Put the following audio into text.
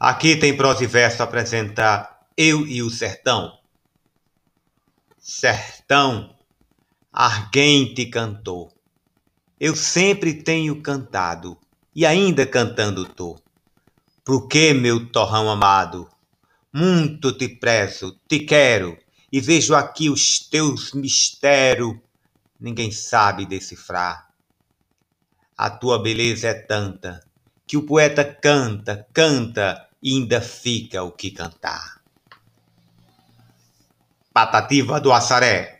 Aqui tem prosa e verso apresentar eu e o sertão. Sertão, arguente cantor, eu sempre tenho cantado e ainda cantando tô. Porque, meu torrão amado, muito te prezo, te quero e vejo aqui os teus mistérios, ninguém sabe decifrar. A tua beleza é tanta que o poeta canta, canta ainda fica o que cantar. Patativa do Assaré